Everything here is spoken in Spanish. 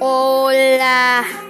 Hola.